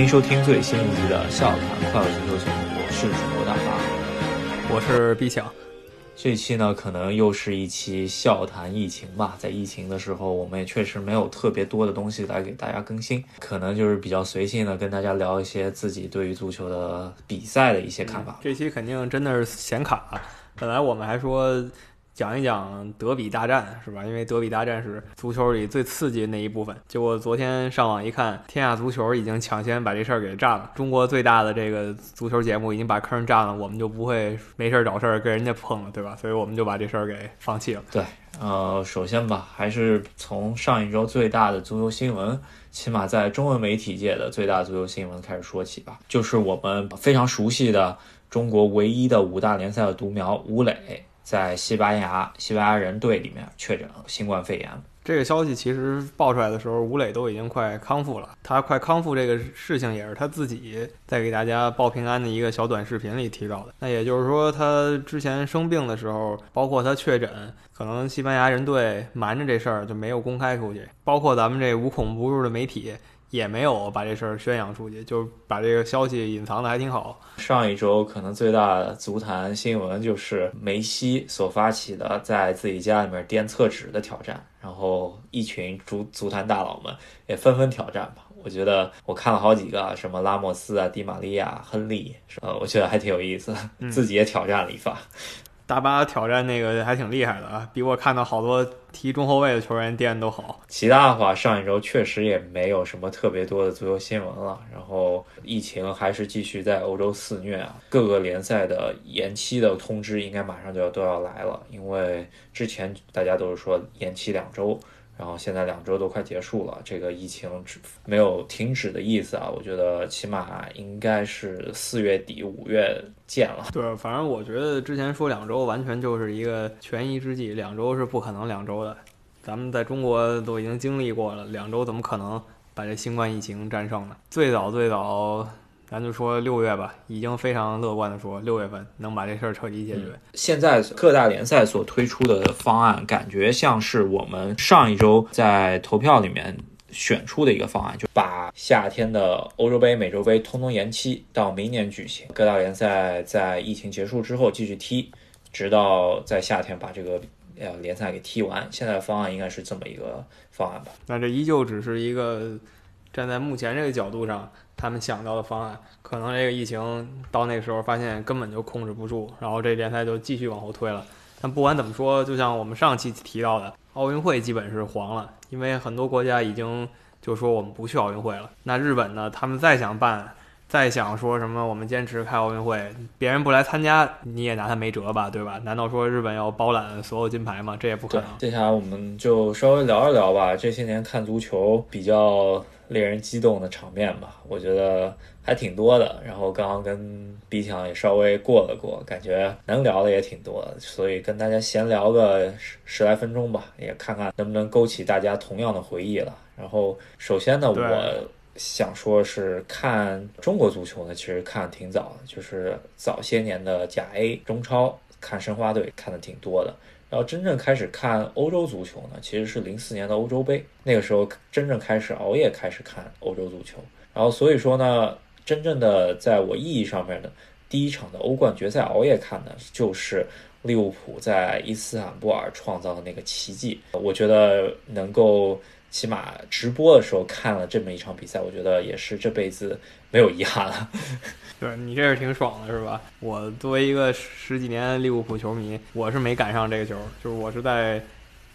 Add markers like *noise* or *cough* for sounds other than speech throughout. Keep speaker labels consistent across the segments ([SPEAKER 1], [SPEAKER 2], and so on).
[SPEAKER 1] 欢迎收听最新一集的《笑谈快乐足球节目》，我是主播大发，
[SPEAKER 2] 我是毕强。
[SPEAKER 1] 这期呢，可能又是一期笑谈疫情吧。在疫情的时候，我们也确实没有特别多的东西来给大家更新，可能就是比较随性的跟大家聊一些自己对于足球的比赛的一些看法。
[SPEAKER 2] 这期肯定真的是显卡，本来我们还说。讲一讲德比大战是吧？因为德比大战是足球里最刺激的那一部分。结果昨天上网一看，天下足球已经抢先把这事儿给占了。中国最大的这个足球节目已经把坑占了，我们就不会没事儿找事儿跟人家碰了，对吧？所以我们就把这事儿给放弃了。
[SPEAKER 1] 对，呃，首先吧，还是从上一周最大的足球新闻，起码在中文媒体界的最大足球新闻开始说起吧。就是我们非常熟悉的中国唯一的五大联赛的独苗吴磊。在西班牙，西班牙人队里面确诊了新冠肺炎。
[SPEAKER 2] 这个消息其实爆出来的时候，吴磊都已经快康复了。他快康复这个事情也是他自己在给大家报平安的一个小短视频里提到的。那也就是说，他之前生病的时候，包括他确诊，可能西班牙人队瞒着这事儿就没有公开出去，包括咱们这无孔不入的媒体。也没有把这事儿宣扬出去，就把这个消息隐藏的还挺好。
[SPEAKER 1] 上一周可能最大的足坛新闻就是梅西所发起的在自己家里面垫厕纸的挑战，然后一群足足坛大佬们也纷纷挑战吧。我觉得我看了好几个，什么拉莫斯啊、迪玛利亚、亨利，呃，我觉得还挺有意思，自己也挑战了一发。
[SPEAKER 2] 大巴挑战那个还挺厉害的啊，比我看到好多踢中后卫的球员垫都好。
[SPEAKER 1] 其他的话，上一周确实也没有什么特别多的足球新闻了。然后疫情还是继续在欧洲肆虐啊，各个联赛的延期的通知应该马上就要都要来了，因为之前大家都是说延期两周。然后现在两周都快结束了，这个疫情没有停止的意思啊！我觉得起码应该是四月底五月见了。
[SPEAKER 2] 对，反正我觉得之前说两周完全就是一个权宜之计，两周是不可能两周的。咱们在中国都已经经历过了，两周怎么可能把这新冠疫情战胜呢？最早最早。咱就说六月吧，已经非常乐观的说六月份能把这事儿彻底解决。
[SPEAKER 1] 现在各大联赛所推出的方案，感觉像是我们上一周在投票里面选出的一个方案，就把夏天的欧洲杯、美洲杯通通延期到明年举行。各大联赛在疫情结束之后继续踢，直到在夏天把这个呃联赛给踢完。现在的方案应该是这么一个方案吧？
[SPEAKER 2] 那这依旧只是一个站在目前这个角度上。他们想到的方案，可能这个疫情到那个时候发现根本就控制不住，然后这联赛就继续往后推了。但不管怎么说，就像我们上期提到的，奥运会基本是黄了，因为很多国家已经就说我们不去奥运会了。那日本呢？他们再想办，再想说什么我们坚持开奥运会，别人不来参加，你也拿他没辙吧？对吧？难道说日本要包揽所有金牌吗？这也不可能。
[SPEAKER 1] 接下来我们就稍微聊一聊吧。这些年看足球比较。令人激动的场面吧，我觉得还挺多的。然后刚刚跟 B 强也稍微过了过，感觉能聊的也挺多的，所以跟大家闲聊个十十来分钟吧，也看看能不能勾起大家同样的回忆了。然后首先呢，我想说是看中国足球呢，其实看挺早的，就是早些年的甲 A 中超，看申花队看的挺多的。然后真正开始看欧洲足球呢，其实是零四年的欧洲杯，那个时候真正开始熬夜开始看欧洲足球。然后所以说呢，真正的在我意义上面的第一场的欧冠决赛熬夜看的，就是利物浦在伊斯坦布尔创造的那个奇迹。我觉得能够起码直播的时候看了这么一场比赛，我觉得也是这辈子没有遗憾了。
[SPEAKER 2] 对你这是挺爽的，是吧？我作为一个十几年利物浦球迷，我是没赶上这个球，就是我是在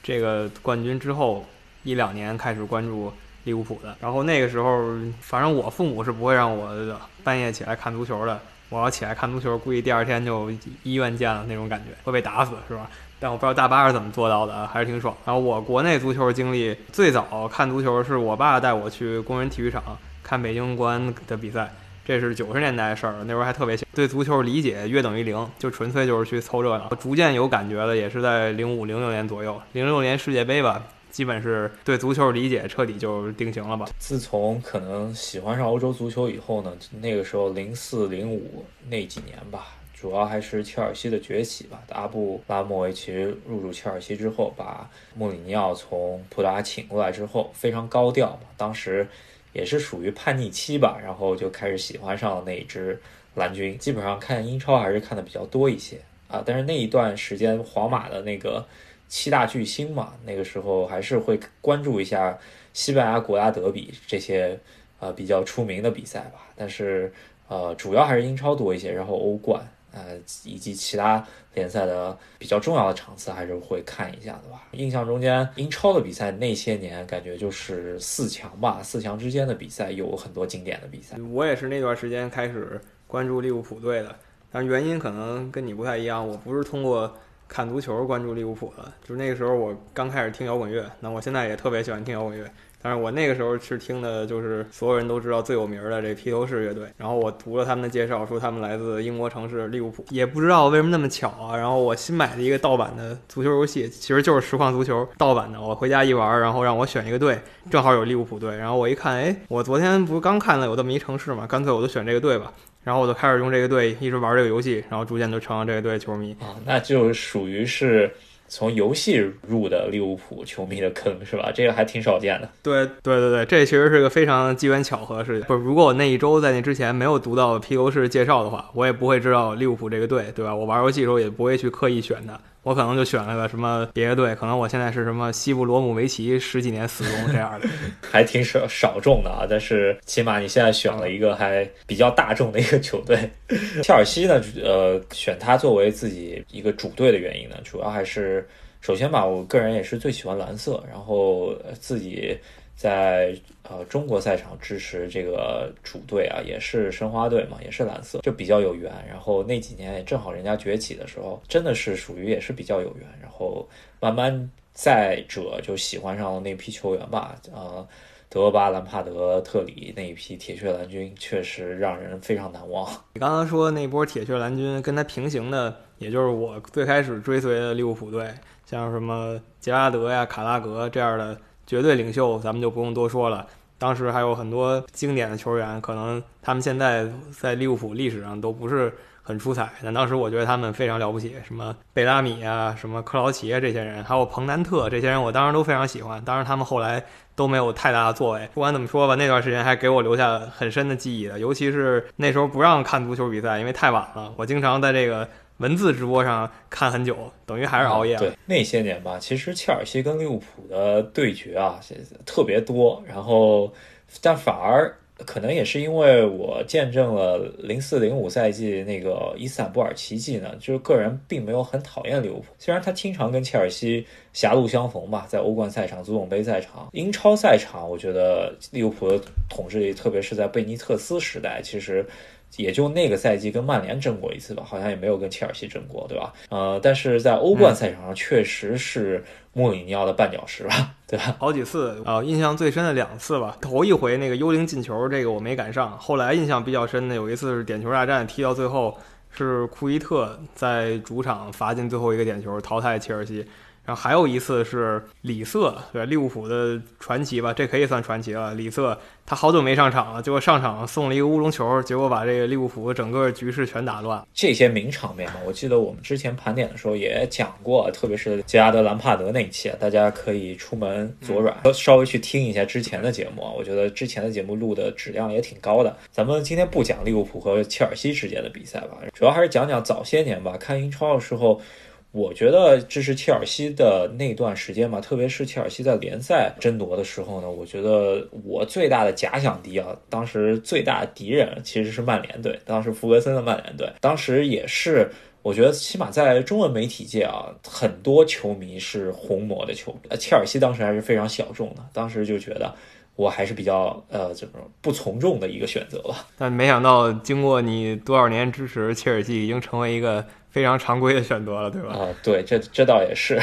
[SPEAKER 2] 这个冠军之后一两年开始关注利物浦的。然后那个时候，反正我父母是不会让我半夜起来看足球的。我要起来看足球，估计第二天就医院见了那种感觉，会被打死，是吧？但我不知道大巴是怎么做到的，还是挺爽。然后我国内足球经历，最早看足球是我爸带我去工人体育场看北京国安的比赛。这是九十年代的事儿了，那时候还特别小，对足球理解约等于零，就纯粹就是去凑热闹。逐渐有感觉的，也是在零五零六年左右，零六年世界杯吧，基本是对足球理解彻底就定型了吧。
[SPEAKER 1] 自从可能喜欢上欧洲足球以后呢，那个时候零四零五那几年吧，主要还是切尔西的崛起吧。阿布拉莫维奇入主切尔西之后，把穆里尼奥从葡萄牙请过来之后，非常高调嘛，当时。也是属于叛逆期吧，然后就开始喜欢上了那一支蓝军。基本上看英超还是看的比较多一些啊，但是那一段时间皇马的那个七大巨星嘛，那个时候还是会关注一下西班牙国家德比这些呃比较出名的比赛吧。但是呃，主要还是英超多一些，然后欧冠。呃，以及其他联赛的比较重要的场次还是会看一下的吧。印象中间英超的比赛那些年，感觉就是四强吧，四强之间的比赛有很多经典的比赛。
[SPEAKER 2] 我也是那段时间开始关注利物浦队的，但原因可能跟你不太一样。我不是通过看足球关注利物浦的，就是那个时候我刚开始听摇滚乐，那我现在也特别喜欢听摇滚乐。但是我那个时候是听的，就是所有人都知道最有名的这披头士乐队。然后我读了他们的介绍，说他们来自英国城市利物浦。也不知道为什么那么巧啊。然后我新买的一个盗版的足球游戏，其实就是实况足球盗版的。我回家一玩，然后让我选一个队，正好有利物浦队。然后我一看，哎，我昨天不是刚看了有这么一城市嘛，干脆我就选这个队吧。然后我就开始用这个队一直玩这个游戏，然后逐渐就成了这个队球迷
[SPEAKER 1] 啊。那就属于是。从游戏入的利物浦球迷的坑是吧？这个还挺少见的。
[SPEAKER 2] 对对对对，这其实是个非常机缘巧合的事情。不是，如果我那一周在那之前没有读到 P.O. 市介绍的话，我也不会知道利物浦这个队，对吧？我玩游戏的时候也不会去刻意选它。我可能就选了个什么别的队，可能我现在是什么西布罗姆维奇十几年死忠这样的，*laughs*
[SPEAKER 1] 还挺少少众的啊。但是起码你现在选了一个还比较大众的一个球队，切尔西呢，呃，选他作为自己一个主队的原因呢，主要还是首先吧，我个人也是最喜欢蓝色，然后自己。在呃中国赛场支持这个主队啊，也是申花队嘛，也是蓝色，就比较有缘。然后那几年也正好人家崛起的时候，真的是属于也是比较有缘。然后慢慢再者就喜欢上了那批球员吧，呃，德巴、兰帕德、特里那一批铁血蓝军，确实让人非常难忘。
[SPEAKER 2] 你刚刚说那波铁血蓝军跟他平行的，也就是我最开始追随的利物浦队，像什么杰拉德呀、卡拉格这样的。绝对领袖，咱们就不用多说了。当时还有很多经典的球员，可能他们现在在利物浦历史上都不是很出彩，但当时我觉得他们非常了不起。什么贝拉米啊，什么克劳奇啊，这些人，还有彭南特这些人，我当时都非常喜欢。当然，他们后来都没有太大的作为。不管怎么说吧，那段时间还给我留下很深的记忆的。尤其是那时候不让看足球比赛，因为太晚了，我经常在这个。文字直播上看很久，等于还是熬夜。
[SPEAKER 1] 对那些年吧，其实切尔西跟利物浦的对决啊，特别多。然后，但反而可能也是因为我见证了零四零五赛季那个伊斯坦布尔奇迹呢，就是个人并没有很讨厌利物浦。虽然他经常跟切尔西狭路相逢吧，在欧冠赛场、足总杯赛场、英超赛场，我觉得利物浦的统治力，特别是在贝尼特斯时代，其实。也就那个赛季跟曼联争过一次吧，好像也没有跟切尔西争过，对吧？呃，但是在欧冠赛场上确实是穆里尼奥的绊脚石吧，*laughs* 对吧？
[SPEAKER 2] 好几次啊，印象最深的两次吧。头一回那个幽灵进球，这个我没赶上。后来印象比较深的有一次是点球大战，踢到最后是库伊特在主场罚进最后一个点球，淘汰切尔西。然后还有一次是里瑟，对利物浦的传奇吧，这可以算传奇了。里瑟他好久没上场了，结果上场送了一个乌龙球，结果把这个利物浦整个局势全打乱。
[SPEAKER 1] 这些名场面嘛，我记得我们之前盘点的时候也讲过，特别是杰拉德·兰帕德那一期，大家可以出门左转，稍微去听一下之前的节目。我觉得之前的节目录的质量也挺高的。咱们今天不讲利物浦和切尔西之间的比赛吧，主要还是讲讲早些年吧，看英超的时候。我觉得这是切尔西的那段时间嘛，特别是切尔西在联赛争夺的时候呢，我觉得我最大的假想敌啊，当时最大的敌人其实是曼联队，当时弗格森的曼联队，当时也是我觉得起码在中文媒体界啊，很多球迷是红魔的球迷，切尔西当时还是非常小众的，当时就觉得我还是比较呃怎么不从众的一个选择吧。
[SPEAKER 2] 但没想到经过你多少年支持，切尔西已经成为一个。非常常规的选择了，对吧？
[SPEAKER 1] 啊，对，这这倒也是，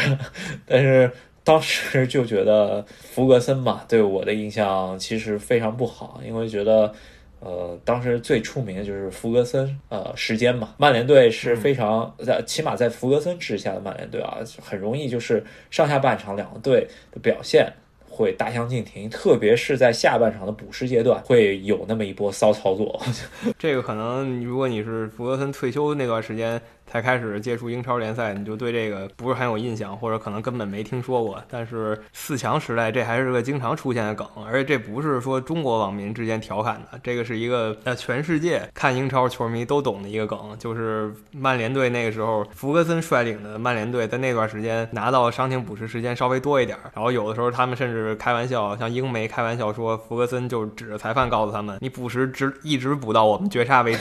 [SPEAKER 1] 但是当时就觉得弗格森嘛，对我的印象其实非常不好，因为觉得，呃，当时最出名的就是弗格森，呃，时间嘛，曼联队是非常在，起码在弗格森治下的曼联队啊，很容易就是上下半场两个队的表现会大相径庭，特别是在下半场的补时阶段，会有那么一波骚操作。*laughs*
[SPEAKER 2] 这个可能，如果你是弗格森退休那段时间。才开始接触英超联赛，你就对这个不是很有印象，或者可能根本没听说过。但是四强时代，这还是个经常出现的梗，而且这不是说中国网民之间调侃的，这个是一个呃全世界看英超球迷都懂的一个梗，就是曼联队那个时候，弗格森率领的曼联队在那段时间拿到伤停补时时间稍微多一点，然后有的时候他们甚至开玩笑，像英媒开玩笑说，弗格森就指着裁判告诉他们，你补时直一直补到我们绝杀为止。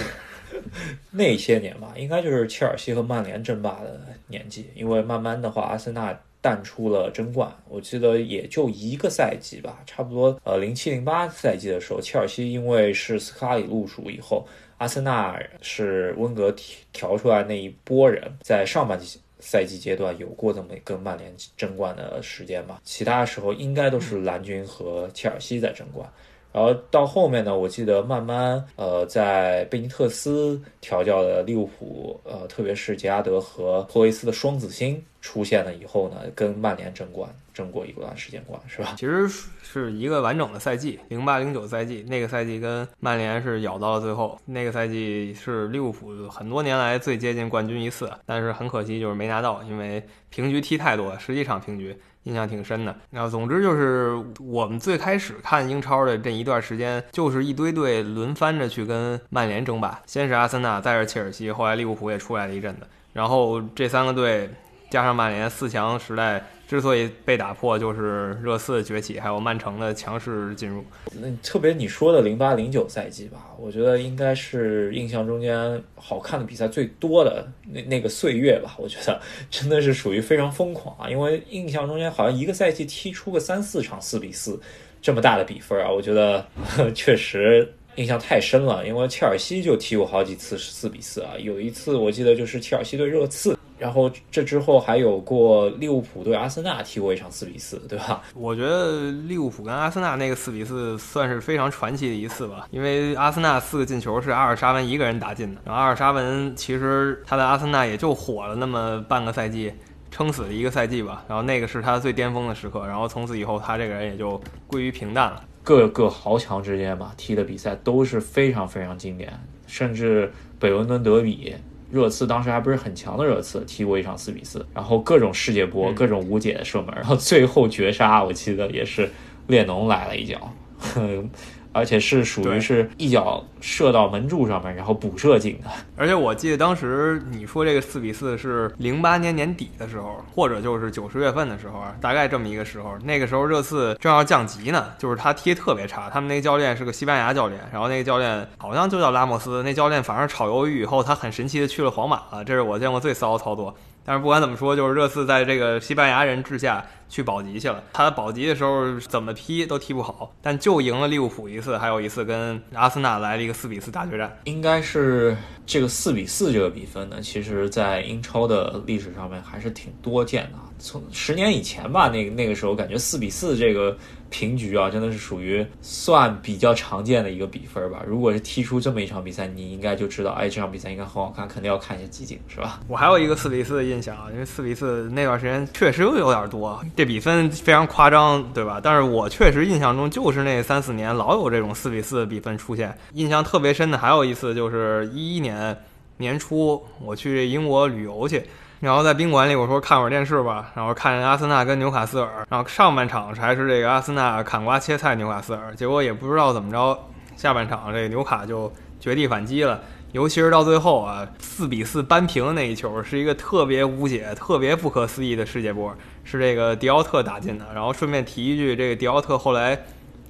[SPEAKER 2] *laughs*
[SPEAKER 1] 那些年吧，应该就是切尔西和曼联争霸的年纪，因为慢慢的话，阿森纳淡出了争冠。我记得也就一个赛季吧，差不多呃零七零八赛季的时候，切尔西因为是斯科拉里入主以后，阿森纳是温格调出来那一波人，在上半季赛季阶段有过这么跟曼联争冠的时间吧，其他时候应该都是蓝军和切尔西在争冠。然后到后面呢，我记得慢慢，呃，在贝尼特斯调教的利物浦，呃，特别是杰拉德和托维斯的双子星出现了以后呢，跟曼联争冠，争过一段时间冠，是吧？
[SPEAKER 2] 其实是一个完整的赛季，零八零九赛季，那个赛季跟曼联是咬到了最后，那个赛季是利物浦很多年来最接近冠军一次，但是很可惜就是没拿到，因为平局踢太多，十几场平局。印象挺深的。然后，总之就是我们最开始看英超的这一段时间，就是一堆队轮番着去跟曼联争霸。先是阿森纳，再是切尔西，后来利物浦也出来了一阵子。然后这三个队加上曼联，四强时代。之所以被打破，就是热刺的崛起，还有曼城的强势进入。
[SPEAKER 1] 那特别你说的零八零九赛季吧，我觉得应该是印象中间好看的比赛最多的那那个岁月吧。我觉得真的是属于非常疯狂啊，因为印象中间好像一个赛季踢出个三四场四比四这么大的比分啊，我觉得 *laughs* 确实印象太深了。因为切尔西就踢过好几次四比四啊，有一次我记得就是切尔西对热刺。然后这之后还有过利物浦对阿森纳踢过一场四比四，对吧？
[SPEAKER 2] 我觉得利物浦跟阿森纳那个四比四算是非常传奇的一次吧，因为阿森纳四个进球是阿尔沙文一个人打进的，然后阿尔沙文其实他在阿森纳也就火了那么半个赛季，撑死了一个赛季吧，然后那个是他最巅峰的时刻，然后从此以后他这个人也就归于平淡了。
[SPEAKER 1] 各个豪强之间吧踢的比赛都是非常非常经典，甚至北伦敦德比。热刺当时还不是很强的热刺，踢过一场四比四，然后各种世界波，各种无解的射门，然后最后绝杀，我记得也是列侬来了一脚。*laughs* 而且是属于是一脚射到门柱上面，然后补射进的。
[SPEAKER 2] 而且我记得当时你说这个四比四是零八年年底的时候，或者就是九十月份的时候啊，大概这么一个时候。那个时候热刺正要降级呢，就是他踢特别差。他们那个教练是个西班牙教练，然后那个教练好像就叫拉莫斯。那教练反正炒鱿鱼以后，他很神奇的去了皇马了，这是我见过最骚的操作。但是不管怎么说，就是热刺在这个西班牙人治下去保级去了。他保级的时候怎么踢都踢不好，但就赢了利物浦一次，还有一次跟阿森纳来了一个四比四大决战。
[SPEAKER 1] 应该是这个四比四这个比分呢，其实在英超的历史上面还是挺多见的。从十年以前吧，那个那个时候感觉四比四这个。平局啊，真的是属于算比较常见的一个比分吧。如果是踢出这么一场比赛，你应该就知道，哎，这场比赛应该很好看，肯定要看一下集锦，是吧？*laughs*
[SPEAKER 2] 我还有一个四比四的印象啊，因为四比四那段时间确实有点多，这比分非常夸张，对吧？但是我确实印象中就是那三四年老有这种四比四的比分出现。印象特别深的还有一次就是一一年年初，我去英国旅游去。然后在宾馆里，我说看会儿电视吧。然后看阿森纳跟纽卡斯尔，然后上半场还是这个阿森纳砍瓜切菜纽卡斯尔，结果也不知道怎么着，下半场这个纽卡就绝地反击了。尤其是到最后啊，四比四扳平的那一球，是一个特别无解、特别不可思议的世界波，是这个迪奥特打进的。然后顺便提一句，这个迪奥特后来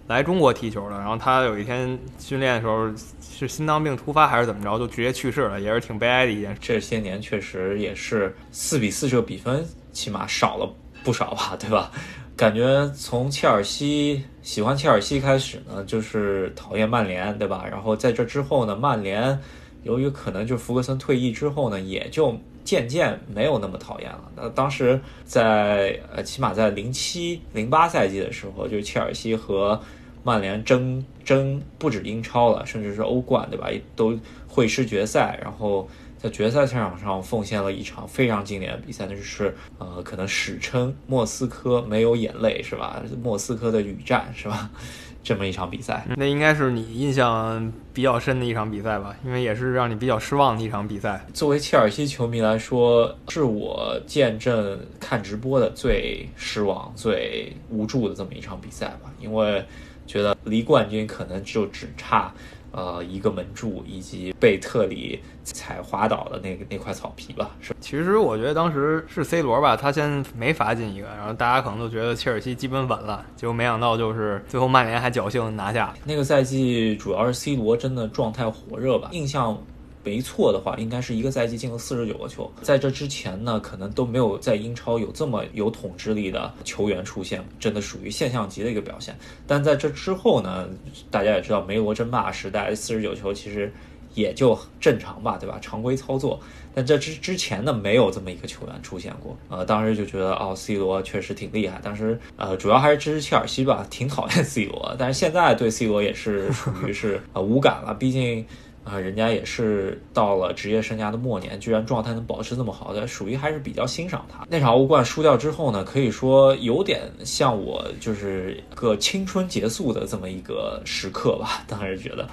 [SPEAKER 2] 来中国踢球了，然后他有一天训练的时候。是心脏病突发还是怎么着，就直接去世了，也是挺悲哀的一件事。
[SPEAKER 1] 这些年确实也是四比四这个比分，起码少了不少吧，对吧？感觉从切尔西喜欢切尔西开始呢，就是讨厌曼联，对吧？然后在这之后呢，曼联由于可能就是福格森退役之后呢，也就渐渐没有那么讨厌了。那当时在呃，起码在零七零八赛季的时候，就切尔西和。曼联争争不止英超了，甚至是欧冠，对吧？都会师决赛，然后在决赛赛场上奉献了一场非常经典的比赛，那就是呃，可能史称莫斯科没有眼泪是吧？*laughs* 莫斯科的雨战是吧？这么一场比赛，
[SPEAKER 2] 那应该是你印象比较深的一场比赛吧？因为也是让你比较失望的一场比赛。
[SPEAKER 1] 作为切尔西球迷来说，是我见证看直播的最失望、最无助的这么一场比赛吧。因为觉得离冠军可能就只差。呃，一个门柱以及被特里踩滑倒的那个那块草皮吧。是，
[SPEAKER 2] 其实我觉得当时是 C 罗吧，他先没罚进一个，然后大家可能都觉得切尔西基本稳了，结果没想到就是最后曼联还侥幸拿下。
[SPEAKER 1] 那个赛季主要是 C 罗真的状态火热吧，印象。没错的话，应该是一个赛季进了四十九个球。在这之前呢，可能都没有在英超有这么有统治力的球员出现，真的属于现象级的一个表现。但在这之后呢，大家也知道梅罗争霸时代，四十九球其实也就正常吧，对吧？常规操作。但这之之前呢，没有这么一个球员出现过。呃，当时就觉得哦，C 罗确实挺厉害。当时呃，主要还是支持切尔西吧，挺讨厌 C 罗。但是现在对 C 罗也是属于是呃无感了，毕竟。啊，人家也是到了职业生涯的末年，居然状态能保持这么好，的属于还是比较欣赏他。那场欧冠输掉之后呢，可以说有点像我就是个青春结束的这么一个时刻吧。当时觉得，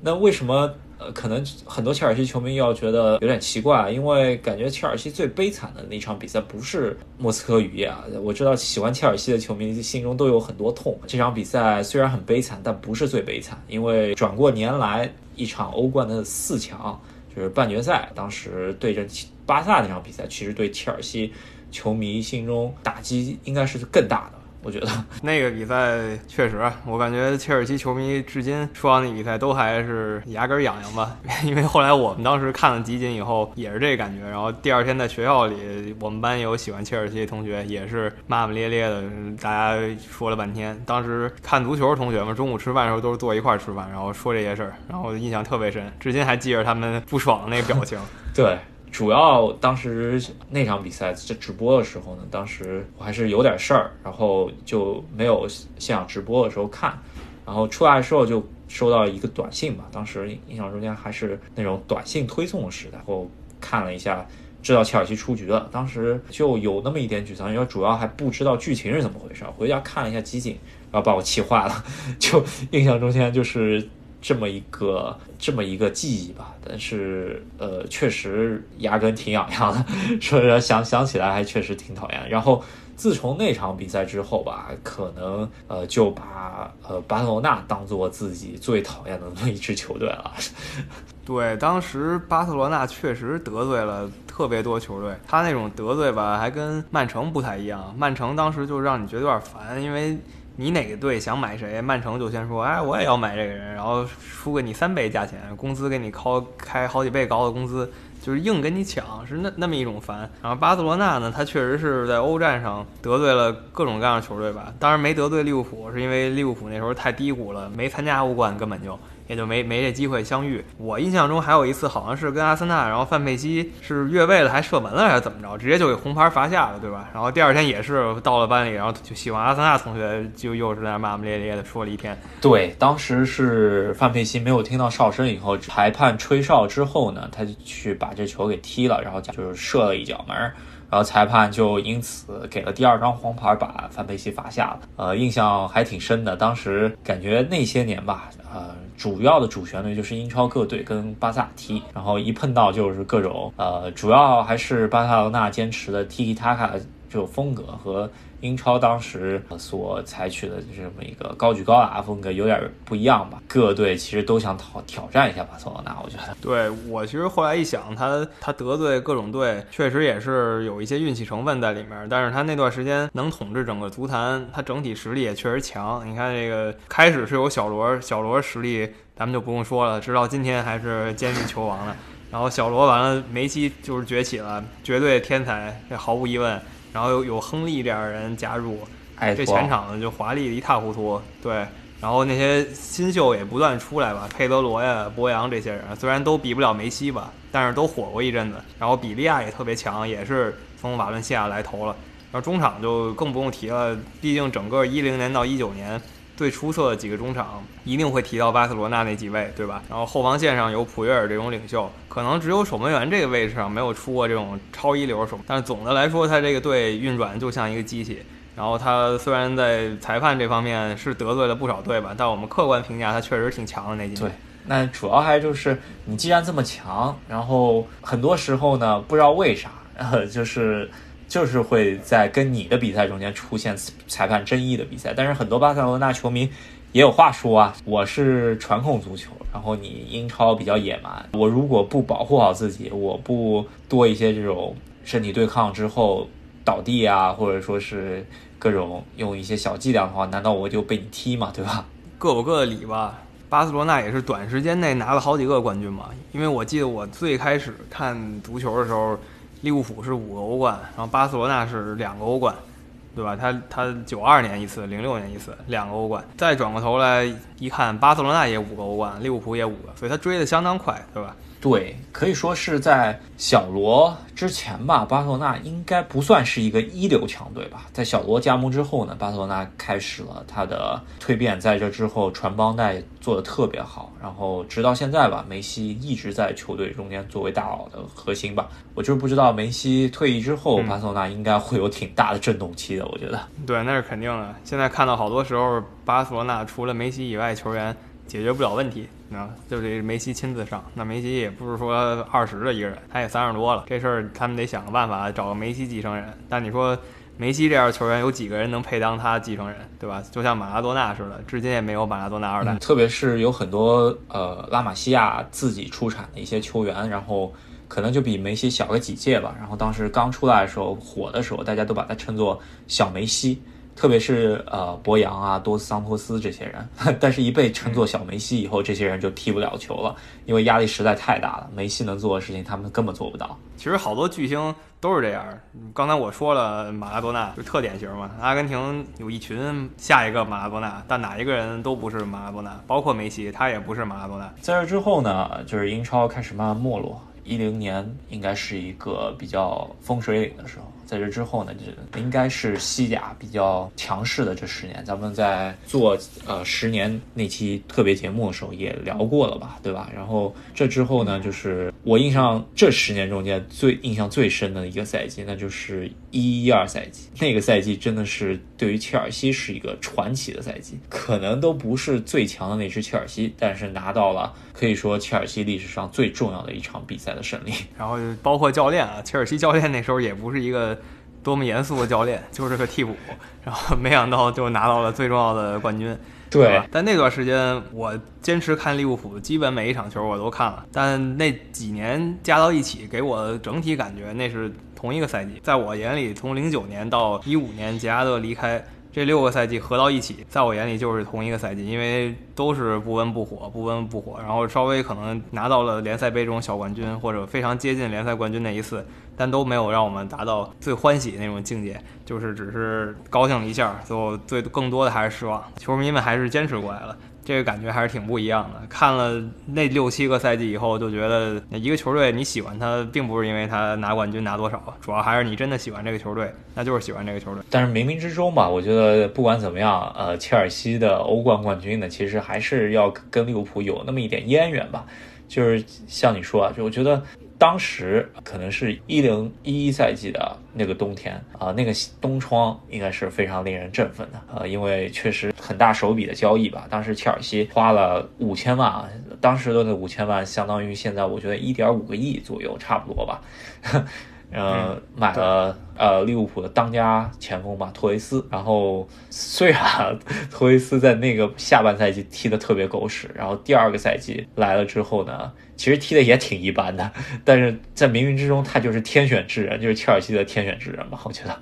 [SPEAKER 1] 那为什么？呃可能很多切尔西球迷要觉得有点奇怪，因为感觉切尔西最悲惨的那场比赛不是莫斯科雨夜啊。我知道喜欢切尔西的球迷心中都有很多痛。这场比赛虽然很悲惨，但不是最悲惨，因为转过年来一场欧冠的四强，就是半决赛，当时对阵巴萨那场比赛，其实对切尔西球迷心中打击应该是更大的。我觉得 *laughs*
[SPEAKER 2] 那个比赛确实，我感觉切尔西球迷至今说到那比赛都还是牙根痒痒吧。*laughs* 因为后来我们当时看了集锦以后也是这感觉，然后第二天在学校里，我们班有喜欢切尔西的同学，也是骂骂咧咧的，大家说了半天。当时看足球的同学们中午吃饭的时候都是坐一块吃饭，然后说这些事儿，然后印象特别深，至今还记着他们不爽的那个表情。*laughs*
[SPEAKER 1] 对。主要当时那场比赛在直播的时候呢，当时我还是有点事儿，然后就没有现场直播的时候看。然后出来的时候就收到一个短信吧，当时印象中间还是那种短信推送的时代。然后看了一下，知道切尔西出局了，当时就有那么一点沮丧，因为主要还不知道剧情是怎么回事。回家看了一下集锦，然后把我气坏了，就印象中间就是。这么一个这么一个记忆吧，但是呃，确实牙根挺痒痒的，*laughs* 说想想起来还确实挺讨厌。然后自从那场比赛之后吧，可能呃就把呃巴塞罗那当做自己最讨厌的那么一支球队了。*laughs*
[SPEAKER 2] 对，当时巴塞罗那确实得罪了特别多球队，他那种得罪吧，还跟曼城不太一样。曼城当时就让你觉得有点烦，因为。你哪个队想买谁？曼城就先说，哎，我也要买这个人，然后出个你三倍价钱，工资给你扣开好几倍高的工资，就是硬跟你抢，是那那么一种烦。然后巴塞罗那呢，他确实是在欧战上得罪了各种各样的球队吧，当然没得罪利物浦，是因为利物浦那时候太低谷了，没参加欧冠，根本就。也就没没这机会相遇。我印象中还有一次，好像是跟阿森纳，然后范佩西是越位了还射门了还是怎么着，直接就给红牌罚下了，对吧？然后第二天也是到了班里，然后就喜欢阿森纳同学就又是在那骂骂咧咧的说了一天。
[SPEAKER 1] 对，当时是范佩西没有听到哨声以后，裁判吹哨之后呢，他就去把这球给踢了，然后就是射了一脚门，然后裁判就因此给了第二张黄牌，把范佩西罚下了。呃，印象还挺深的，当时感觉那些年吧，呃。主要的主旋律就是英超各队跟巴萨踢，然后一碰到就是各种呃，主要还是巴塞罗那坚持的 Tiki Taka 这种风格和。英超当时所采取的这么一个高举高打风格有点不一样吧？各队其实都想挑挑战一下巴塞罗那，我觉得。*laughs*
[SPEAKER 2] 对我其实后来一想，他他得罪各种队，确实也是有一些运气成分在里面。但是他那段时间能统治整个足坛，他整体实力也确实强。你看这个开始是有小罗，小罗实力咱们就不用说了，直到今天还是坚定球王了。然后小罗完了，梅西就是崛起了，绝对天才，这毫无疑问。然后有有亨利这样的人加入，这全场就华丽的一塌糊涂。对，然后那些新秀也不断出来吧，佩德罗呀、博扬这些人，虽然都比不了梅西吧，但是都火过一阵子。然后比利亚也特别强，也是从瓦伦西亚来投了。然后中场就更不用提了，毕竟整个一零年到一九年，最出色的几个中场，一定会提到巴塞罗那那几位，对吧？然后后防线上有普约尔这种领袖，可能只有守门员这个位置上没有出过这种超一流守，但是总的来说，他这个队运转就像一个机器。然后他虽然在裁判这方面是得罪了不少队吧，但我们客观评价他确实挺强的那几
[SPEAKER 1] 年。对，那主要还就是你既然这么强，然后很多时候呢，不知道为啥，*laughs* 就是就是会在跟你的比赛中间出现裁判争议的比赛。但是很多巴塞罗那球迷也有话说啊，我是传控足球，然后你英超比较野蛮，我如果不保护好自己，我不多一些这种身体对抗之后倒地啊，或者说是。各种用一些小伎俩的话，难道我就被你踢吗？对吧？
[SPEAKER 2] 各有各的理吧。巴塞罗那也是短时间内拿了好几个冠军嘛。因为我记得我最开始看足球的时候，利物浦是五个欧冠，然后巴塞罗那是两个欧冠，对吧？他他九二年一次，零六年一次，两个欧冠。再转过头来一看，巴塞罗那也五个欧冠，利物浦也五个，所以他追的相当快，对吧？
[SPEAKER 1] 对，可以说是在小罗之前吧，巴塞罗那应该不算是一个一流强队吧。在小罗加盟之后呢，巴塞罗那开始了他的蜕变，在这之后传帮带做的特别好，然后直到现在吧，梅西一直在球队中间作为大佬的核心吧。我就是不知道梅西退役之后，巴塞罗那应该会有挺大的震动期的，我觉得。
[SPEAKER 2] 对，那是肯定的。现在看到好多时候，巴塞罗那除了梅西以外，球员解决不了问题。啊，就得梅西亲自上。那梅西也不是说二十的一个人，他也三十多了。这事儿他们得想个办法，找个梅西继承人。但你说梅西这样球员有几个人能配当他继承人，对吧？就像马拉多纳似的，至今也没有马拉多纳二代。
[SPEAKER 1] 特别是有很多呃拉玛西亚自己出产的一些球员，然后可能就比梅西小个几届吧。然后当时刚出来的时候火的时候，大家都把他称作小梅西。特别是呃，博扬啊，多斯桑托斯这些人，*laughs* 但是，一被称作小梅西以后，这些人就踢不了球了，因为压力实在太大了。梅西能做的事情，他们根本做不到。
[SPEAKER 2] 其实好多巨星都是这样。刚才我说了，马拉多纳就特典型嘛。阿根廷有一群下一个马拉多纳，但哪一个人都不是马拉多纳，包括梅西，他也不是马拉多纳。
[SPEAKER 1] 在这之后呢，就是英超开始慢慢没落。一零年应该是一个比较风水岭的时候。在这之后呢，就应该是西甲比较强势的这十年。咱们在做呃十年那期特别节目的时候也聊过了吧，对吧？然后这之后呢，就是我印象这十年中间最印象最深的一个赛季，那就是一一二赛季。那个赛季真的是对于切尔西是一个传奇的赛季，可能都不是最强的那支切尔西，但是拿到了可以说切尔西历史上最重要的一场比赛的胜利。*laughs*
[SPEAKER 2] 然后包括教练啊，切尔西教练那时候也不是一个。多么严肃的教练，就是个替补，然后没想到就拿到了最重要的冠军。
[SPEAKER 1] 对，
[SPEAKER 2] 但那段时间我坚持看利物浦，基本每一场球我都看了。但那几年加到一起，给我整体感觉那是同一个赛季。在我眼里，从零九年到一五年杰拉德离开。这六个赛季合到一起，在我眼里就是同一个赛季，因为都是不温不火，不温不火，然后稍微可能拿到了联赛杯这种小冠军，或者非常接近联赛冠军那一次，但都没有让我们达到最欢喜那种境界，就是只是高兴了一下，最后最更多的还是失望，球迷们还是坚持过来了。这个感觉还是挺不一样的。看了那六七个赛季以后，就觉得一个球队你喜欢他，并不是因为他拿冠军拿多少，主要还是你真的喜欢这个球队，那就是喜欢这个球队。
[SPEAKER 1] 但是冥冥之中吧，我觉得不管怎么样，呃，切尔西的欧冠冠军呢，其实还是要跟利物浦有那么一点渊源吧。就是像你说啊，就我觉得。当时可能是一零一一赛季的那个冬天啊，那个冬窗应该是非常令人振奋的啊，因为确实很大手笔的交易吧。当时切尔西花了五千万啊，当时的那五千万相当于现在我觉得一点五个亿左右，差不多吧。呵嗯，买了呃利物浦的当家前锋吧，托雷斯。然后虽然 *laughs* 托雷斯在那个下半赛季踢得特别狗屎，然后第二个赛季来了之后呢，其实踢的也挺一般的。但是在冥冥之中，他就是天选之人，就是切尔西的天选之人吧，我觉得。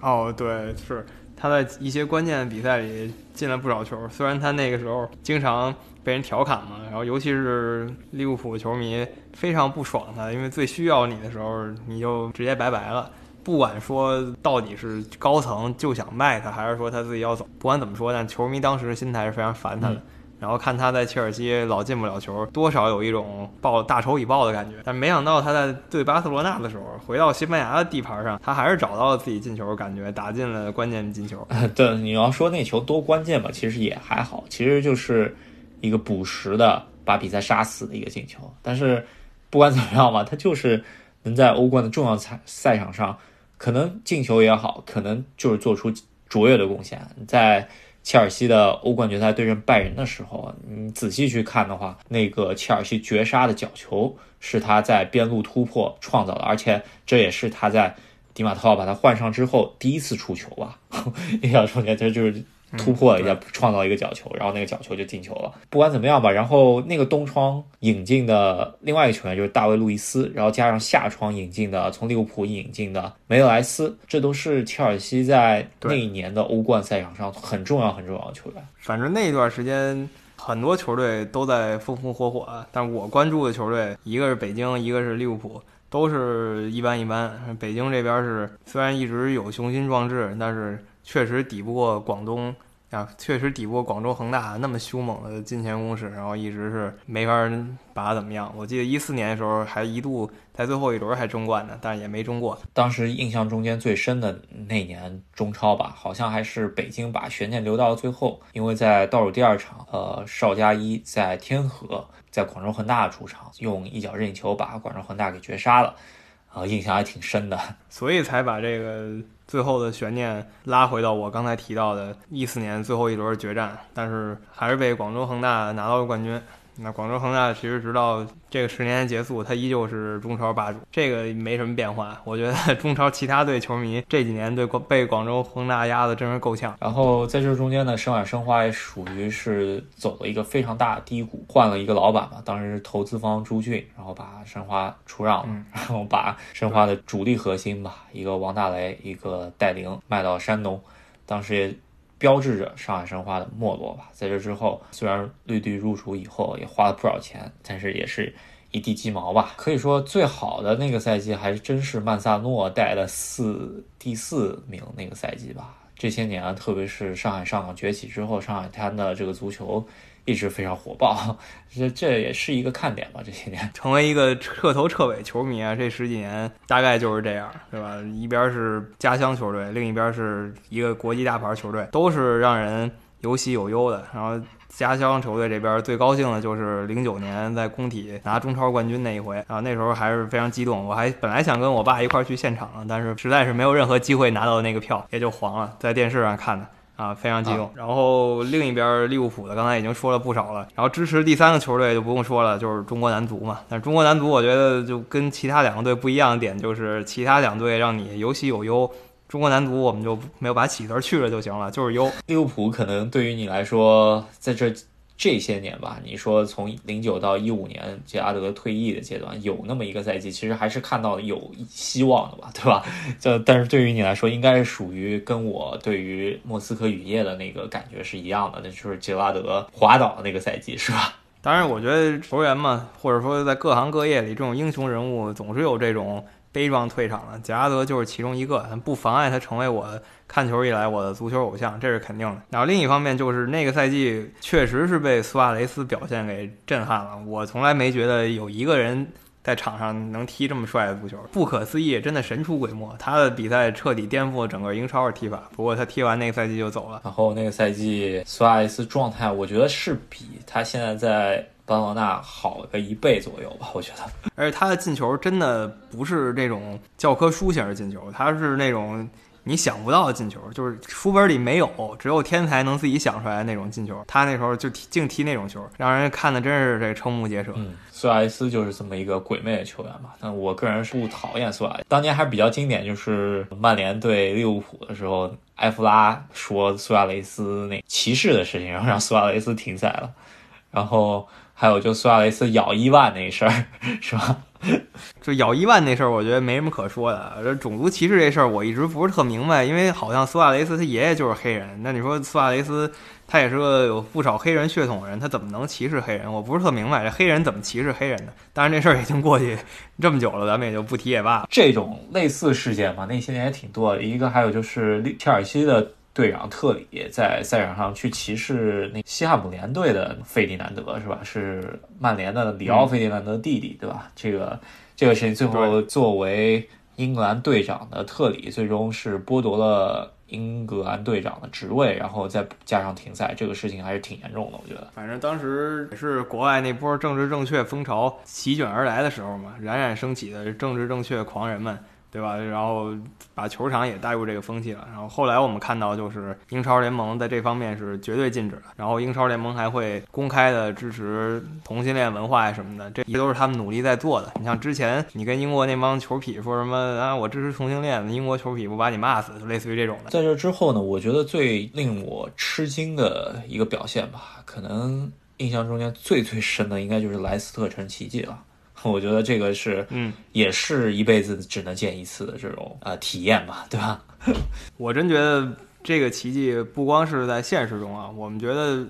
[SPEAKER 2] 哦，对，是他在一些关键比赛里进了不少球，虽然他那个时候经常。被人调侃嘛，然后尤其是利物浦球迷非常不爽他，因为最需要你的时候你就直接拜拜了。不管说到底是高层就想卖他，还是说他自己要走，不管怎么说，但球迷当时心态是非常烦他的。然后看他在切尔西老进不了球，多少有一种报大仇已报的感觉。但没想到他在对巴塞罗那的时候，回到西班牙的地盘上，他还是找到了自己进球感觉，打进了关键进球。*laughs*
[SPEAKER 1] 对，你要说那球多关键吧，其实也还好，其实就是一个补时的把比赛杀死的一个进球。但是不管怎么样吧，他就是能在欧冠的重要赛赛场上，可能进球也好，可能就是做出卓越的贡献，在。切尔西的欧冠决赛对阵拜仁的时候，你仔细去看的话，那个切尔西绝杀的角球是他在边路突破创造的，而且这也是他在迪马特奥把他换上之后第一次出球吧？印象中间他就是。突破了一下，创造一个角球，然后那个角球就进球了。不管怎么样吧，然后那个东窗引进的另外一个球员就是大卫·路易斯，然后加上夏窗引进的从利物浦引进的梅德莱斯，这都是切尔西在那一年的欧冠赛场上很重要很重要的球员。
[SPEAKER 2] 反正那一段时间很多球队都在风风火火，但我关注的球队一个是北京，一个是利物浦，都是一般一般。北京这边是虽然一直有雄心壮志，但是。确实抵不过广东啊，确实抵不过广州恒大那么凶猛的金钱攻势，然后一直是没法把它怎么样。我记得一四年的时候还一度在最后一轮还争冠呢，但也没争过。
[SPEAKER 1] 当时印象中间最深的那年中超吧，好像还是北京把悬念留到了最后，因为在倒数第二场，呃，邵佳一在天河在广州恒大主场用一脚任意球把广州恒大给绝杀了，啊，印象还挺深的，*laughs*
[SPEAKER 2] 所以才把这个。最后的悬念拉回到我刚才提到的一四年最后一轮决战，但是还是被广州恒大拿到了冠军。那广州恒大其实直到这个十年结束，他依旧是中超霸主，这个没什么变化。我觉得 *laughs* 中超其他队球迷这几年对广被广州恒大压的真是够呛。
[SPEAKER 1] 然后在这中间呢，申海申花也属于是走了一个非常大的低谷，换了一个老板嘛，当时是投资方朱俊，然后把申花出让了，然后把申花的主力核心吧，一个王大雷，一个戴琳卖到山东，当时也。标志着上海申花的没落吧。在这之后，虽然绿地入主以后也花了不少钱，但是也是一地鸡毛吧。可以说，最好的那个赛季还真是曼萨诺带了四第四名那个赛季吧。这些年，特别是上海上港崛起之后，上海滩的这个足球。一直非常火爆，这这也是一个看点吧。这些年 *laughs*
[SPEAKER 2] 成为一个彻头彻尾球迷啊，这十几年大概就是这样，对吧？一边是家乡球队，另一边是一个国际大牌球队，都是让人有喜有忧的。然后家乡球队这边最高兴的就是零九年在工体拿中超冠军那一回啊，那时候还是非常激动。我还本来想跟我爸一块去现场，但是实在是没有任何机会拿到那个票，也就黄了，在电视上看的。啊，非常激动。然后另一边利物浦的，刚才已经说了不少了。然后支持第三个球队就不用说了，就是中国男足嘛。但是中国男足，我觉得就跟其他两个队不一样的点，就是其他两队让你有喜有忧，中国男足我们就没有把喜字去了就行了，就是忧。
[SPEAKER 1] 利物浦可能对于你来说，在这。这些年吧，你说从零九到一五年杰拉德退役的阶段，有那么一个赛季，其实还是看到有希望的吧，对吧？这但是对于你来说，应该是属于跟我对于莫斯科雨夜的那个感觉是一样的，那就是杰拉德滑倒的那个赛季，是吧？*laughs*
[SPEAKER 2] 当然，我觉得球员嘛，或者说在各行各业里，这种英雄人物总是有这种。悲壮退场了，贾拉德就是其中一个，不妨碍他成为我看球以来我的足球偶像，这是肯定的。然后另一方面就是那个赛季确实是被苏亚雷斯表现给震撼了，我从来没觉得有一个人在场上能踢这么帅的足球，不可思议，真的神出鬼没。他的比赛彻底颠覆了整个英超的踢法。不过他踢完那个赛季就走了。
[SPEAKER 1] 然后那个赛季苏亚雷斯状态，我觉得是比他现在在。巴罗纳好个一倍左右吧，我觉得。*laughs*
[SPEAKER 2] 而且他的进球真的不是这种教科书型的进球，他是那种你想不到的进球，就是书本里没有，只有天才能自己想出来的那种进球。他那时候就踢，净踢那种球，让人看的真是这瞠目结舌。
[SPEAKER 1] 嗯，苏亚雷斯就是这么一个鬼魅的球员吧。但我个人是不讨厌苏亚雷斯。当年还是比较经典，就是曼联对利物浦的时候，埃弗拉说苏亚雷斯那歧视的事情，然后让苏亚雷斯停赛了，然后。还有就苏亚雷斯咬伊万那事儿，是吧？*laughs*
[SPEAKER 2] 就咬伊万那事儿，我觉得没什么可说的。这种族歧视这事儿，我一直不是特明白，因为好像苏亚雷斯他爷爷就是黑人。那你说苏亚雷斯他也是个有不少黑人血统的人，他怎么能歧视黑人？我不是特明白，这黑人怎么歧视黑人的？当然这事儿已经过去这么久了，咱们也就不提也罢。
[SPEAKER 1] 这种类似事件嘛，那些年也挺多的。一个还有就是切尔西的。队长特里在赛场上去歧视那西汉姆联队的费迪南德是吧？是曼联的里奥费迪南德弟弟对吧？这个这个事情最后作为英格兰队长的特里，最终是剥夺了英格兰队长的职位，然后再加上停赛，这个事情还是挺严重的，我觉得。
[SPEAKER 2] 反正当时也是国外那波政治正确风潮席卷而来的时候嘛，冉冉升起的政治正确狂人们。对吧？然后把球场也带入这个风气了。然后后来我们看到，就是英超联盟在这方面是绝对禁止的。然后英超联盟还会公开的支持同性恋文化呀什么的，这些都是他们努力在做的。你像之前你跟英国那帮球痞说什么啊，我支持同性恋，英国球痞不把你骂死，就类似于这种的。
[SPEAKER 1] 在这之后呢，我觉得最令我吃惊的一个表现吧，可能印象中间最最深的应该就是莱斯特城奇迹了。我觉得这个是，
[SPEAKER 2] 嗯，
[SPEAKER 1] 也是一辈子只能见一次的这种呃体验吧，对吧？*laughs*
[SPEAKER 2] 我真觉得这个奇迹不光是在现实中啊，我们觉得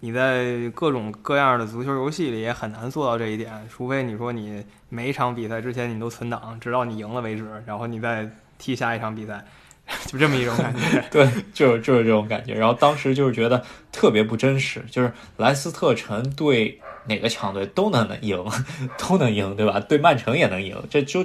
[SPEAKER 2] 你在各种各样的足球游戏里也很难做到这一点，除非你说你每一场比赛之前你都存档，直到你赢了为止，然后你再踢下一场比赛，*laughs* 就这么一种感觉。*laughs*
[SPEAKER 1] 对，就是就是这种感觉。然后当时就是觉得特别不真实，就是莱斯特城对。哪个强队都能能赢，*laughs* 都能赢，对吧？对曼城也能赢，这就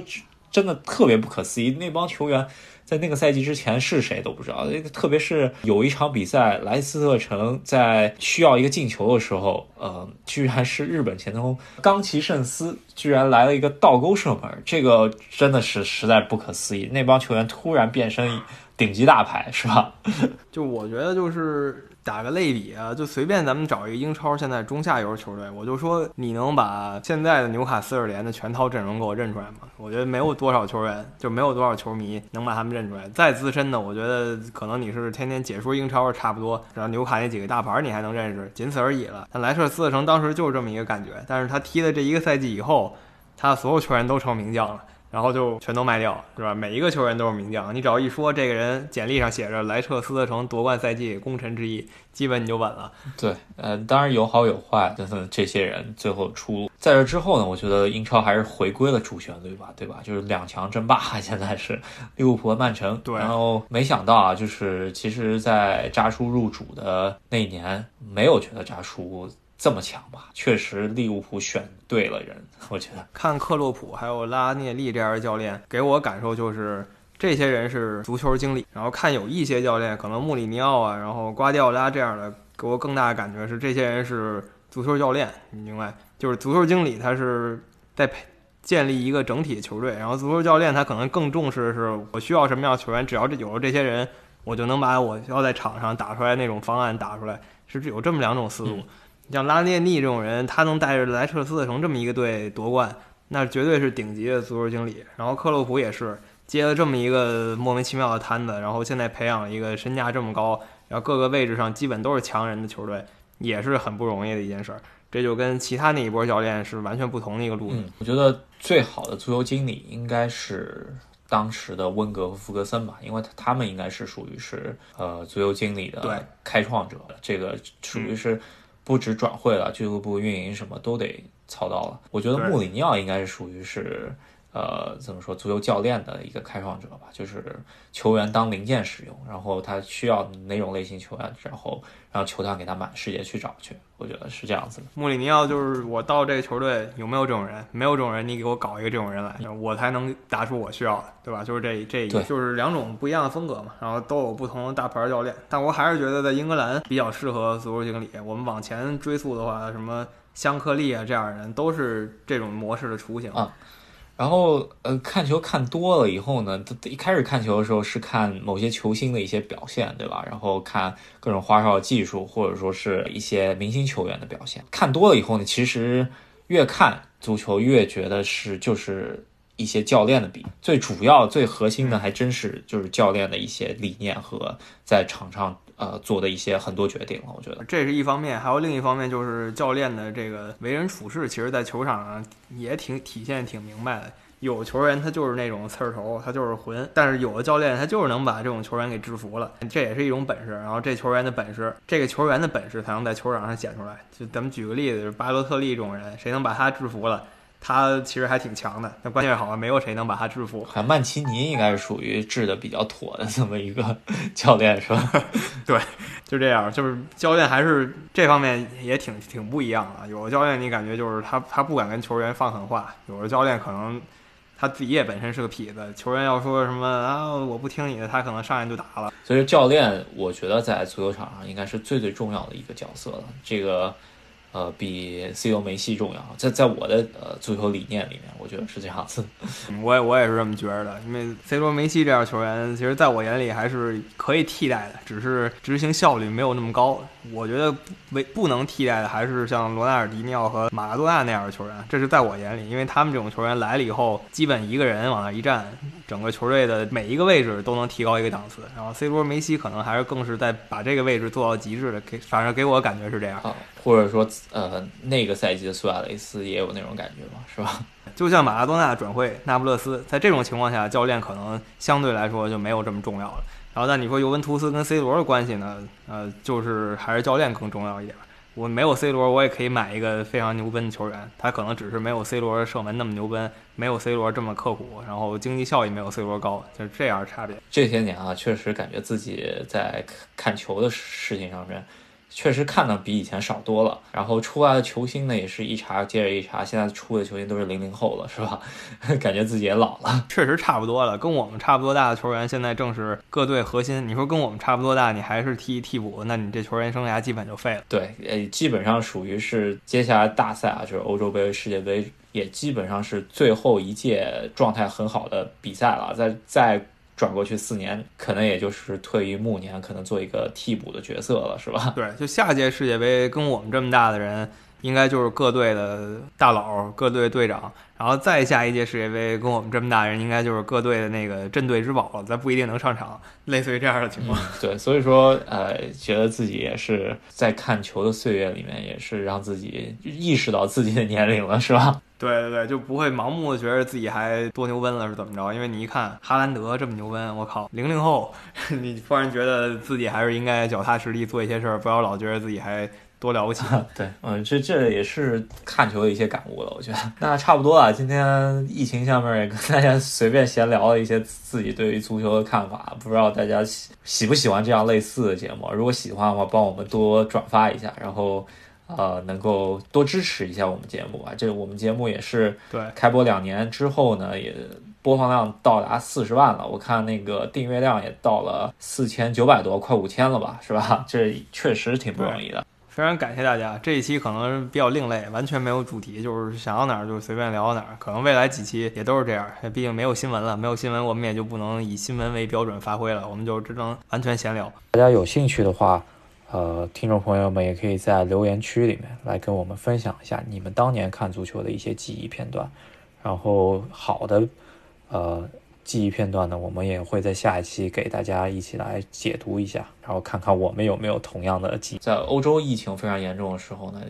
[SPEAKER 1] 真的特别不可思议。那帮球员在那个赛季之前是谁都不知道。特别是有一场比赛，莱斯特城在需要一个进球的时候，呃，居然是日本前锋冈崎慎司居然来了一个倒钩射门，这个真的是实在不可思议。那帮球员突然变身顶级大牌，是吧？*laughs*
[SPEAKER 2] 就我觉得就是。打个类比啊，就随便咱们找一个英超现在中下游球队，我就说你能把现在的纽卡斯尔联的全套阵容给我认出来吗？我觉得没有多少球员，就没有多少球迷能把他们认出来。再资深的，我觉得可能你是天天解说英超差不多，然后纽卡那几个大牌你还能认识，仅此而已了。但莱彻斯特城当时就是这么一个感觉，但是他踢了这一个赛季以后，他所有球员都成名将了。然后就全都卖掉，是吧？每一个球员都是名将，你只要一说这个人简历上写着莱彻斯特城夺冠赛季功臣之一，基本你就稳了。
[SPEAKER 1] 对，呃，当然有好有坏，就是这些人最后出。在这之后呢，我觉得英超还是回归了主旋律吧，对吧？就是两强争霸，现在是利物浦和曼城。
[SPEAKER 2] 对。
[SPEAKER 1] 然后没想到啊，就是其实，在扎叔入主的那一年，没有觉得扎叔。这么强吧？确实，利物浦选对了人，*laughs* 我觉得。
[SPEAKER 2] 看克洛普还有拉涅利这样的教练，给我感受就是这些人是足球经理。然后看有一些教练，可能穆里尼奥啊，然后瓜迪奥拉这样的，给我更大的感觉是这些人是足球教练。你明白？就是足球经理他是在培建立一个整体球队，然后足球教练他可能更重视的是我需要什么样的球员，只要这有了这些人，我就能把我要在场上打出来那种方案打出来，是有这么两种思路。像拉涅利这种人，他能带着莱彻斯特城这么一个队夺冠，那绝对是顶级的足球经理。然后克洛普也是接了这么一个莫名其妙的摊子，然后现在培养了一个身价这么高，然后各个位置上基本都是强人的球队，也是很不容易的一件事儿。这就跟其他那一波教练是完全不同的一个路子。
[SPEAKER 1] 我觉得最好的足球经理应该是当时的温格和弗格森吧，因为他们应该是属于是呃足球经理的开创者，这个属于是。不止转会了，俱乐部运营什么都得操刀了。我觉得穆里尼奥应该是属于是，呃，怎么说，足球教练的一个开创者吧，就是球员当零件使用，然后他需要哪种类型球员，然后。让球探给他满世界去找去，我觉得是这样子的。
[SPEAKER 2] 穆里尼奥就是我到这个球队有没有这种人？没有这种人，你给我搞一个这种人来，我才能打出我需要的，对吧？就是这这，就是两种不一样的风格嘛。然后都有不同的大牌教练，但我还是觉得在英格兰比较适合足球经理。我们往前追溯的话，什么香克利啊这样的人都是这种模式的雏形
[SPEAKER 1] 啊。然后，呃，看球看多了以后呢，一开始看球的时候是看某些球星的一些表现，对吧？然后看各种花哨技术，或者说是一些明星球员的表现。看多了以后呢，其实越看足球越觉得是就是一些教练的比，最主要、最核心的还真是就是教练的一些理念和在场上。呃，做的一些很多决定了，我觉得
[SPEAKER 2] 这是一方面，还有另一方面就是教练的这个为人处事，其实，在球场上也挺体现挺明白的。有球员他就是那种刺儿头，他就是混，但是有的教练他就是能把这种球员给制服了，这也是一种本事。然后这球员的本事，这个球员的本事才能在球场上显出来。就咱们举个例子，就是巴洛特利这种人，谁能把他制服了，他其实还挺强的。但关键好像没有谁能把他制服。*laughs*
[SPEAKER 1] 还曼奇尼应该是属于治的比较妥的这么一个教练，是吧？*laughs*
[SPEAKER 2] 对，就这样，就是教练还是这方面也挺挺不一样的。有的教练你感觉就是他他不敢跟球员放狠话，有的教练可能。他自己也本身是个痞子，球员要说什么啊，我不听你的，他可能上来就打了。
[SPEAKER 1] 所以教练，我觉得在足球场上应该是最最重要的一个角色了。这个。呃，比 C 罗、梅西重要，在在我的呃足球理念里面，我觉得是这样子。*laughs*
[SPEAKER 2] 我也我也是这么觉得的，因为 C 罗、梅西这样球员，其实在我眼里还是可以替代的，只是执行效率没有那么高。我觉得为不能替代的还是像罗纳尔迪尼奥和马拉多纳那样的球员，这是在我眼里，因为他们这种球员来了以后，基本一个人往那一站，整个球队的每一个位置都能提高一个档次。然后 C 罗、梅西可能还是更是在把这个位置做到极致的，给反正给我感觉是这样。
[SPEAKER 1] 或者说，呃，那个赛季的苏亚雷斯也有那种感觉嘛，是吧？*laughs*
[SPEAKER 2] 就像马拉多纳转会那不勒斯，在这种情况下，教练可能相对来说就没有这么重要了。然后，但你说尤文图斯跟 C 罗的关系呢？呃，就是还是教练更重要一点。我没有 C 罗，我也可以买一个非常牛奔的球员，他可能只是没有 C 罗射门那么牛奔，没有 C 罗这么刻苦，然后经济效益没有 C 罗高，就是这样差别。
[SPEAKER 1] 这些年啊，确实感觉自己在看球的事情上面。确实看的比以前少多了，然后出来的球星呢也是一茬接着一茬，现在出的球星都是零零后了，是吧？*laughs* 感觉自己也老了。*laughs*
[SPEAKER 2] 确实差不多了，跟我们差不多大的球员现在正是各队核心。你说跟我们差不多大，你还是踢替补，那你这球员生涯基本就废了。
[SPEAKER 1] 对，呃，基本上属于是接下来大赛啊，就是欧洲杯、世界杯，也基本上是最后一届状态很好的比赛了，在在。转过去四年，可能也就是退役暮年，可能做一个替补的角色了，是吧？
[SPEAKER 2] 对，就下届世界杯跟我们这么大的人，应该就是各队的大佬、各队队长，然后再下一届世界杯跟我们这么大人，应该就是各队的那个镇队之宝了，咱不一定能上场，类似于这样的情况。
[SPEAKER 1] 对，所以说，呃，觉得自己也是在看球的岁月里面，也是让自己意识到自己的年龄了，是吧？*laughs*
[SPEAKER 2] 对对对，就不会盲目的觉得自己还多牛奔了是怎么着？因为你一看哈兰德这么牛奔，我靠，零零后，*laughs* 你突然觉得自己还是应该脚踏实地做一些事儿，不要老觉得自己还多了不起。*laughs*
[SPEAKER 1] 对，嗯，这这也是看球的一些感悟了，我觉得。那差不多啊，今天疫情下面也跟大家随便闲聊了一些自己对于足球的看法，不知道大家喜喜不喜欢这样类似的节目？如果喜欢的话，帮我们多转发一下，然后。呃，能够多支持一下我们节目吧。这我们节目也是
[SPEAKER 2] 对
[SPEAKER 1] 开播两年之后呢，也播放量到达四十万了。我看那个订阅量也到了四千九百多，快五千了吧，是吧？这确实挺不容易的。
[SPEAKER 2] 非常感谢大家。这一期可能比较另类，完全没有主题，就是想到哪儿就随便聊到哪儿。可能未来几期也都是这样，毕竟没有新闻了，没有新闻我们也就不能以新闻为标准发挥了，我们就只能完全闲聊。
[SPEAKER 1] 大家有兴趣的话。呃，听众朋友们也可以在留言区里面来跟我们分享一下你们当年看足球的一些记忆片段，然后好的呃记忆片段呢，我们也会在下一期给大家一起来解读一下，然后看看我们有没有同样的记忆。在欧洲疫情非常严重的时候呢，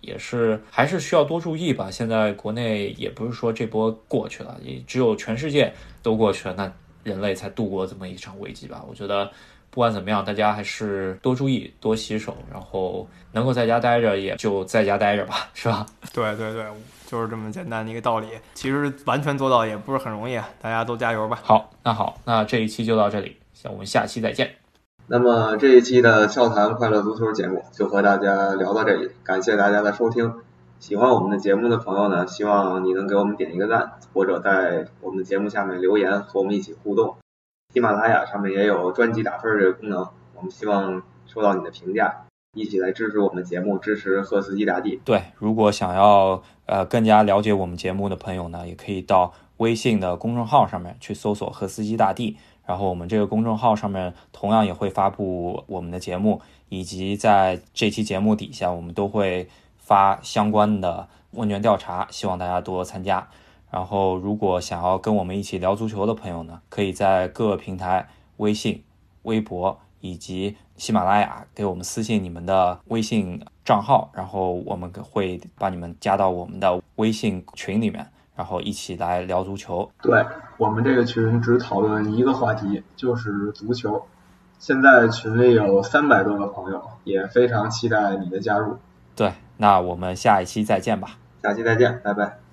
[SPEAKER 1] 也是还是需要多注意吧。现在国内也不是说这波过去了，也只有全世界都过去了，那人类才度过这么一场危机吧。我觉得。不管怎么样，大家还是多注意、多洗手，然后能够在家待着也就在家待着吧，是吧？
[SPEAKER 2] 对 *laughs* 对对，就是这么简单的一个道理。其实完全做到也不是很容易，大家都加油吧。
[SPEAKER 1] 好，那好，那这一期就到这里，我们下期再见。
[SPEAKER 3] 那么这一期的笑谈快乐足球节目就和大家聊到这里，感谢大家的收听。喜欢我们的节目的朋友呢，希望你能给我们点一个赞，或者在我们的节目下面留言和我们一起互动。喜马拉雅上面也有专辑打分这个功能，我们希望收到你的评价，一起来支持我们节目，支持赫斯基大帝。
[SPEAKER 1] 对，如果想要呃更加了解我们节目的朋友呢，也可以到微信的公众号上面去搜索“赫斯基大帝”，然后我们这个公众号上面同样也会发布我们的节目，以及在这期节目底下我们都会发相关的问卷调查，希望大家多参加。然后，如果想要跟我们一起聊足球的朋友呢，可以在各个平台、微信、微博以及喜马拉雅给我们私信你们的微信账号，然后我们会把你们加到我们的微信群里面，然后一起来聊足球。
[SPEAKER 3] 对我们这个群只讨论一个话题，就是足球。现在群里有三百多个朋友，也非常期待你的加入。
[SPEAKER 1] 对，那我们下一期再见吧。
[SPEAKER 3] 下期再见，拜拜。